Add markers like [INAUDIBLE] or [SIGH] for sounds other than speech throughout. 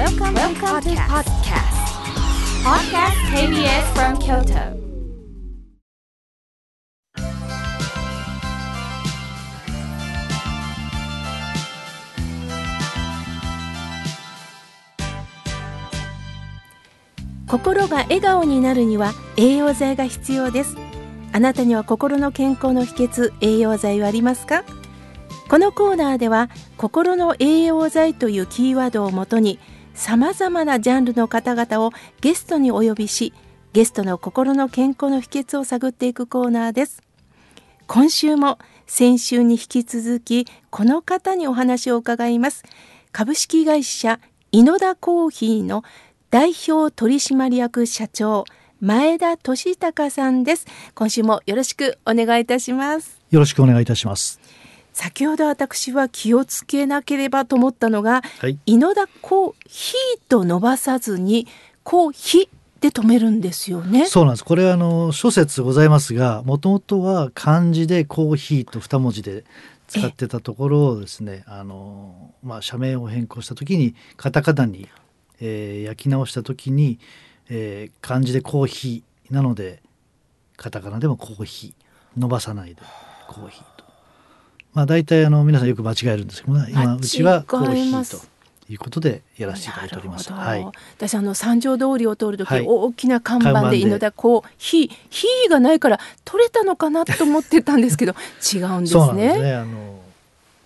Welcome, Welcome to podcast. Podcast KBS from Kyoto. 心が笑顔になるには栄養剤が必要ですあなたには心の健康の秘訣栄養剤はありますか？このコーナーでは心の栄養剤というキーワードをもとにさまざまなジャンルの方々をゲストにお呼びしゲストの心の健康の秘訣を探っていくコーナーです。今週も先週に引き続きこの方にお話を伺います。株式会社井野田コーヒーの代表取締役社長前田俊孝さんです。今週もよろしくお願いいたします。よろしくお願いいたします。先ほど私は気をつけなければと思ったのが、はい、井野田コーヒーと伸ばさずにコーヒーで止めるんですよね。そうなんです。これはあの諸説ございますが、もともとは漢字でコーヒーと二文字で使ってたところをですね、あのまあ社名を変更した時にカタカナにえー、焼き直した時に、えー、漢字でコーヒーなのでカタカナでもコーヒー伸ばさないでコーヒーとまあ大体あの皆さんよく間違えるんですけど、今うちはコーヒーと。いうことでやらせていただいております。はい、私あの三条通りを通る時、はい、大きな看板で井の田こう火火がないから取れたのかなと思ってたんですけど違うんですね。そうなんですね。あの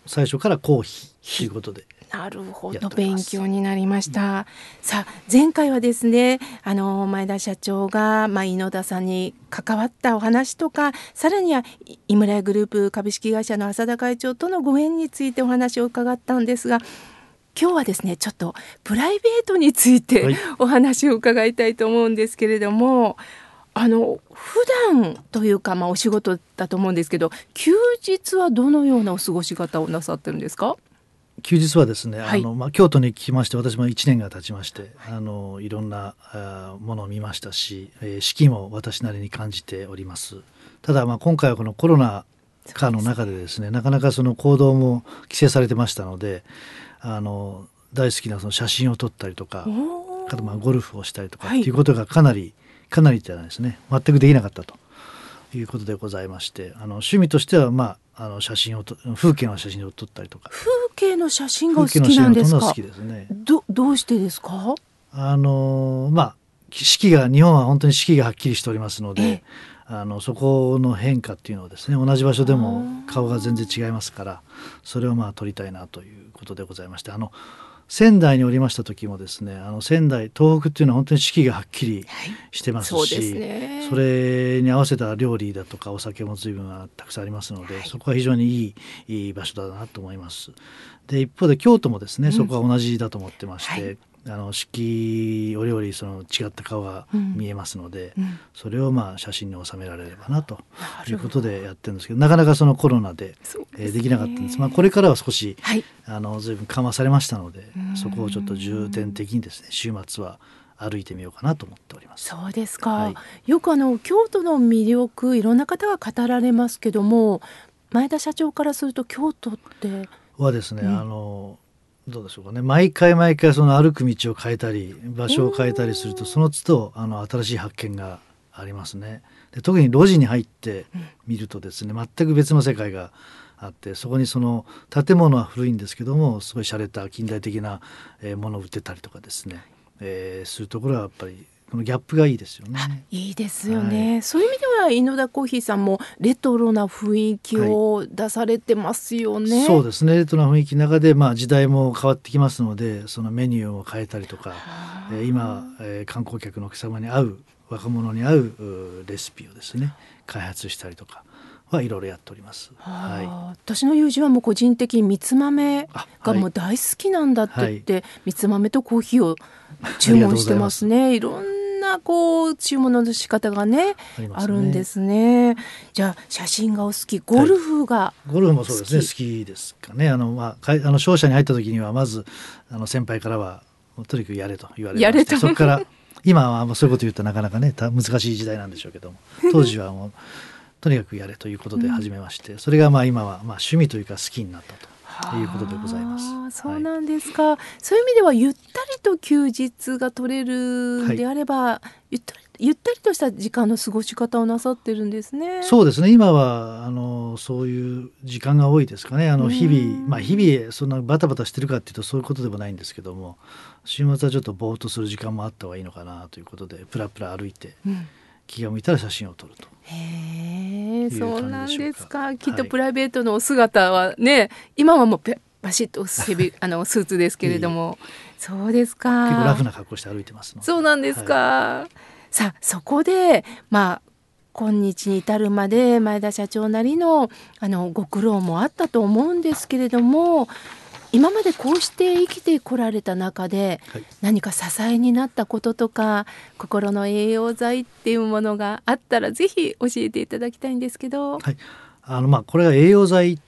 最初からコーヒーということでなるほど勉強になりました。さあ前回はですねあの前田社長が、まあ、井野田さんに関わったお話とかさらには井村屋グループ株式会社の浅田会長とのご縁についてお話を伺ったんですが今日はですねちょっとプライベートについてお話を伺いたいと思うんですけれども。あの普段というか、まあ、お仕事だと思うんですけど休日はどのようなお過ごし方をなさってるんですか？休日はですね、はい、あのまあ、京都に来まして私も1年が経ちましてあのいろんなあものを見ましたし、えー、四季も私なりに感じております。ただまあ今回はこのコロナ禍の中でですねなかなかその行動も規制されてましたのであの大好きなその写真を撮ったりとかあとまあゴルフをしたりとかっていうことがかなり、はい、かなりじゃないですね全くできなかったということでございましてあの趣味としてはまああの写真をと風景の写真を撮ったりとか。風景の写真が好きなんですか？好きですね。どどうしてですか？あのまあ四季が日本は本当に四季がはっきりしておりますのであのそこの変化っていうのをですね同じ場所でも顔が全然違いますからそれをまあ撮りたいなということでございましてあの仙台におりました時もですねあの仙台東北っていうのは本当に四季がはっきりしてますし、はいそね、それに合わせた料理だとかお酒も随分たくさんありますので、はい、そこは非常にいいいい場所だなと思います。で一方で京都もですねそこは同じだと思ってまして、うんはいあの四季折々その違った顔が見えますので、うん。うん、それをまあ写真に収められればなということでやってるんですけどなかなかそのコロナでで,、えできなかったんです、まあ、これからは少し、はい、あの随分緩和されましたのでそこをちょっと重点的にですね週末は歩いてみようかなと思っております。そうですか。はい、よくあの京都の魅力いろんな方が語られますけども、前田社長からすると京都ってはですね、うん、あのどうでしょうかね毎回毎回その歩く道を変えたり場所を変えたりするとその都度あの新しい発見がありますね。で特に路地に入ってみるとですね全く別の世界があってそこにその建物は古いんですけどもすごい洒落た近代的なものを売ってたりとかですね、えー、するところはやっぱりこのギャップがいいですよね。いいですよね、はい、そういう意味では井野田コーヒーさんもレトロな雰囲気を出されてますよね。はい、そうですねレトロな雰囲気の中でまあ時代も変わってきますのでそのメニューを変えたりとか、えー、今、えー、観光客のお客様に合う若者に合うレシピをですね開発したりとか。はいろいろやっております。はい。私の友人はもう個人的にみつ豆がもう大好きなんだって言って、はい、みつ豆とコーヒーを注文してますね。いろんなこう注文の仕方がね、ね、あるんですね。じゃあ写真がお好き、ゴルフが、はい、ゴルフもそうですね、好きですかね。あのまああの商社に入った時にはまずあの先輩からはとにかくやれと言われまして、そこから今はそういうこと言うとなかなかね難しい時代なんでしょうけども、[LAUGHS] 当時はもうとにかくやれということで始めまして、それがまあ今はまあ趣味というか好きになったと。いうことでございます。そうなんですか、そういう意味ではゆったりと休日が取れるんであれば、ゆったりゆったりとした時間の過ごし方をなさってるんですね。そうですね。今はあのそういう時間が多いですかね。あの日うん。々まあ日々そんなバタバタしてるかっていうとそういうことでもないんですけども週末はちょっとぼーっとする時間もあった方がいいのかなということでプラプラ歩いてうん気が向いたら写真を撮ると。へえ、そうなんですか。かきっとはいプライベートのお姿はね、今はもうペバシッとヘビ [LAUGHS] あのスーツですけれども、そうですか。結構ラフな格好して歩いてますそうなんですか。さあそこでまあ今日に至るまで前田社長なりのあのご苦労もあったと思うんですけれども今までこうして生きてこられた中ではい。何か支えになったこととか心の栄養剤っていうものがあったらぜひ教えていただきたいんですけど。はい、あのまあこれが栄養剤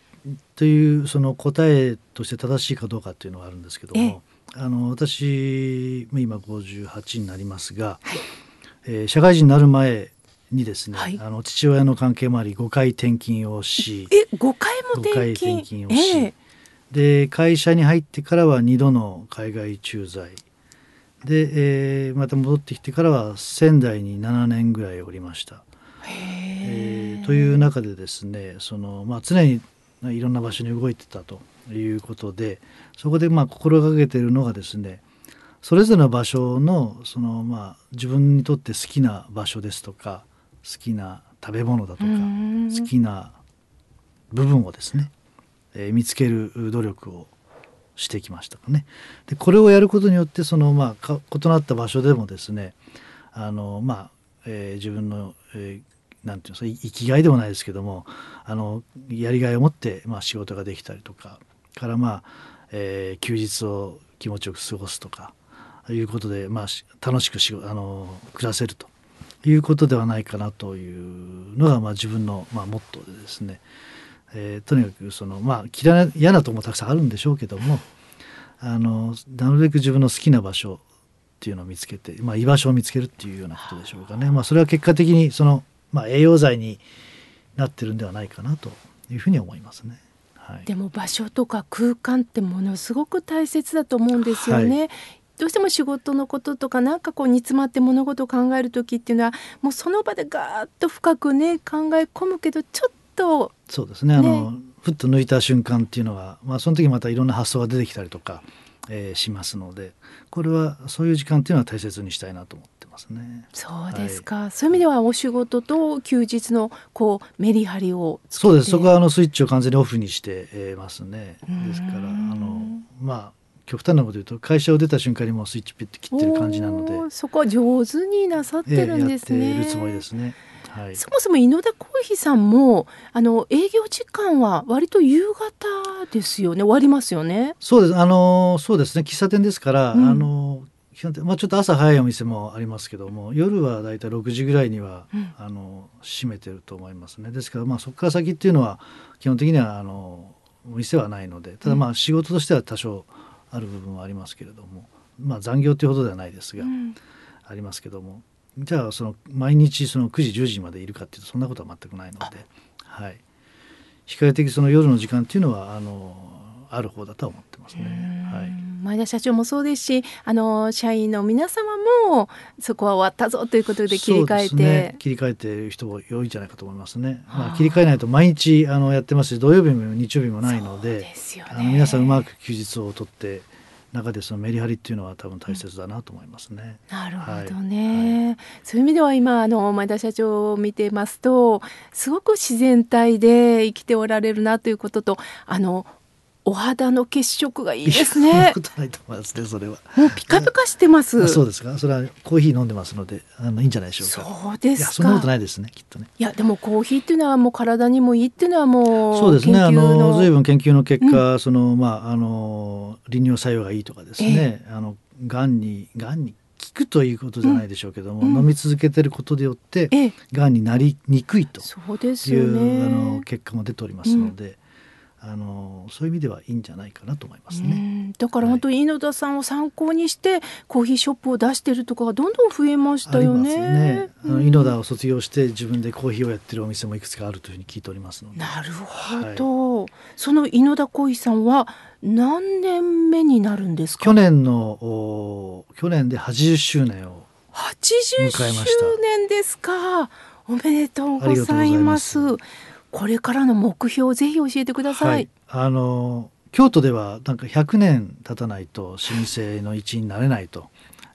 というその答えとして正しいかどうかっていうのがあるんですけどええ。もあの私今58になりますが、はい。えー社会人になる前にですね、はい。あの父親の関係もあり5回転勤をしえ5回も5回転勤をし、ええで会社に入ってからは2度の海外駐在。で、えーまた戻ってきてからは仙台に7年ぐらいおりました。えへー。という中でですねその、まあ、常にいろんな場所に動いてたということでそこでまあ心がけているのがですねそれぞれの場所のその、まあ、自分にとって好きな場所ですとか好きな食べ物だとかうん。好きな部分をですね、えー見つける努力をしてきましたかね。でこれをやることによってその、まあ、か異なった場所でもですねあの、まあえー自分の、えーなんていうんですか生きがいでもないですけどもあのやりがいを持って、まあ、仕事ができたりとかからまあ、えー休日を気持ちよく過ごすとかいうことで、まあ、し楽しくしあの暮らせるということではないかなというのが、まあ、自分の、まあ、モットーでですね、えーとにかくその、まあ、嫌いな嫌なとこもたくさんあるんでしょうけどもあのなるべく自分の好きな場所っていうのを見つけて、まあ、居場所を見つけるっていうようなことでしょうかね、まあ、それは結果的にその、まあ、栄養剤になってるんではないかなというふうに思いますね。はい、でも場所とか空間ってものすごく大切だと思うんですよね。はどうしても仕事のこととかなんかこう煮詰まって物事を考える時っていうのはもうその場でガーッと深くね考え込むけどちょっとそうですね。あのふっと抜いた瞬間っていうのは、まあ、その時またいろんな発想が出てきたりとか、えーしますのでこれはそういう時間っていうのは大切にしたいなと思ってますね。そうですか、そういう意味ではお仕事と休日のこうメリハリをそうです。そこはあのスイッチを完全にオフにしてえーますね。うんですからあのまあ極端なこと言うと会社を出た瞬間にもうスイッチピッて切ってる感じなので、そこは上手になさってるんですね。えーやっているつもりですね。はい、そもそも猪田コーヒーさんもあの営業時間は割と夕方ですよね。終わりますよね。そうです。あのそうですね。喫茶店ですから、うん。あの基本的まあ、ちょっと朝早いお店もありますけども夜はだいたい6時ぐらいには、うん。あの閉めてると思いますね。ですからまあそこから先っていうのは基本的にはあのお店はないのでただまあ仕事としては多少ある部分はありますけれども、まあ残業というほどではないですが、うん。ありますけどもじゃあその毎日その9時10時までいるかっていうとそんなことは全くないので、はい、比較的その夜の時間っていうのはあのある方だとは思ってますね。はい。うん前田社長もそうですしあの社員の皆様もそこは終わったぞということで切り替えて、ね、切り替えてる人も多いんじゃないかと思いますね。はあ。まあ、切り替えないと毎日あのやってますし土曜日も日曜日もないのでね。あの皆さんうまく休日を取って中でそのメリハリっていうのは多分大切だなと思いますね。なるほどはい。ね、そういう意味では今あの前田社長を見てますとすごく自然体で生きておられるなということとあのお肌の血色がいいですね。ことないと思いますねそれは。もうピカピカしてます。あそうですか。それはコーヒー飲んでますのであのいいんじゃないでしょうか。そうですか。いやそんなことないですねきっとね。いやでもコーヒーっていうのはもう体にもいいっていうのはもうそうですね。あの随分研究の結果、そのまああの利尿作用がいいとかですね、あのがんにがんに効くということじゃないでしょうけども、うん。飲み続けてることでよってええ。がんになりにくいとそうですいう、よね。あの結果も出ておりますので、あのそういう意味ではいいんじゃないかなと思いますね。だから本当に猪田さんを参考にしてコーヒーショップを出してるとかがどんどん増えましたよね。ねあの猪田を卒業して自分でコーヒーをやってるお店もいくつかあるというふうに聞いておりますので。なるほど。はい、その猪田コーヒーさんは何年目になるんですか？去年の去年で80周年を80周年ですか。おめでとうございます。これからの目標をぜひ教えてください。はい、あの京都ではなんか100年経たないと老舗の一員になれないと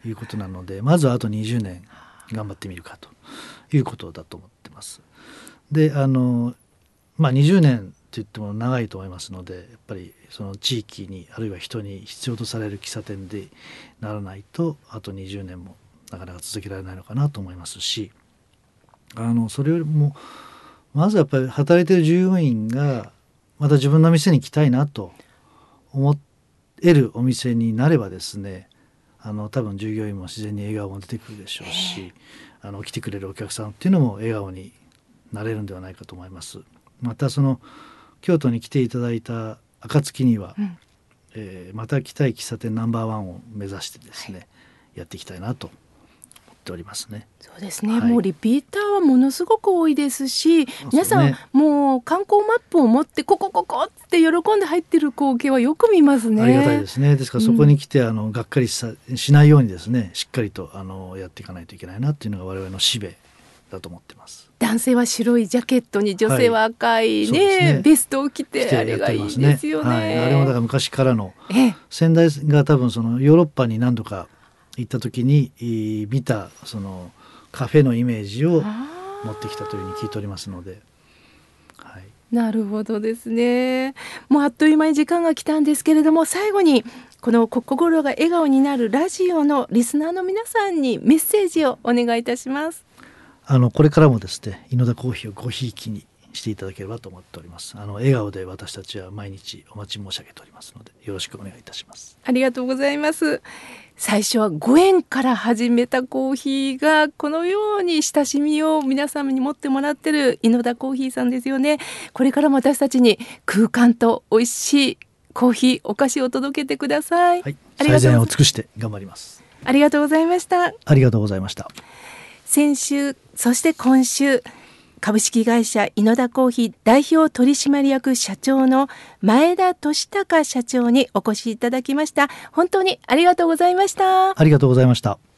いうことなのでまずはあと20年頑張ってみるかということだと思ってます。であのまあ20年って言っても長いと思いますのでやっぱりその地域にあるいは人に必要とされる喫茶店でならないとあと20年もなかなか続けられないのかなと思いますしあのそれよりもまずやっぱり働いてる従業員がまた自分の店に来たいなと思えるお店になればですねあの多分従業員も自然に笑顔も出てくるでしょうしあの来てくれるお客さんっていうのも笑顔になれるんではないかと思います。またその京都に来ていただいた暁には、うん、えー、また来たい喫茶店ナンバーワンを目指してですね、はい、やっていきたいなとっておりますね。そうですね、はい、もうリピーターはものすごく多いですし、皆さん、ね、もう観光マップを持ってここここって喜んで入ってる光景はよく見ますね。ありがたいですね。ですからそこに来て、うん、あのがっかりさしないようにですね、しっかりとあのやっていかないといけないなっていうのが我々の使命だと思ってます。男性は白いジャケットに女性は赤いねはいね、ベストを着てあれがいいですよね。ねはい、あれもだから昔からの先代が多分そのヨーロッパに何度か行った時に見たそのカフェのイメージを持ってきたというふうに聞いておりますので。はい、なるほどですね。もうあっという間に時間が来たんですけれども最後にこの心が笑顔になるラジオのリスナーの皆さんにメッセージをお願いいたします。あのこれからもですね猪田コーヒーをごひいきにしていただければと思っております。あの笑顔で私たちは毎日お待ち申し上げておりますのでよろしくお願いいたします。ありがとうございます。最初は5円から始めたコーヒーがこのように親しみを皆様に持ってもらってる猪田コーヒーさんですよね。これからも私たちに空間と美味しいコーヒーお菓子を届けてください、はい、最善を尽くして頑張ります。ありがとうございました。ありがとうございました。先週そして今週株式会社稲田コーヒー代表取締役社長の前田俊孝社長にお越しいただきました。本当にありがとうございました。ありがとうございました。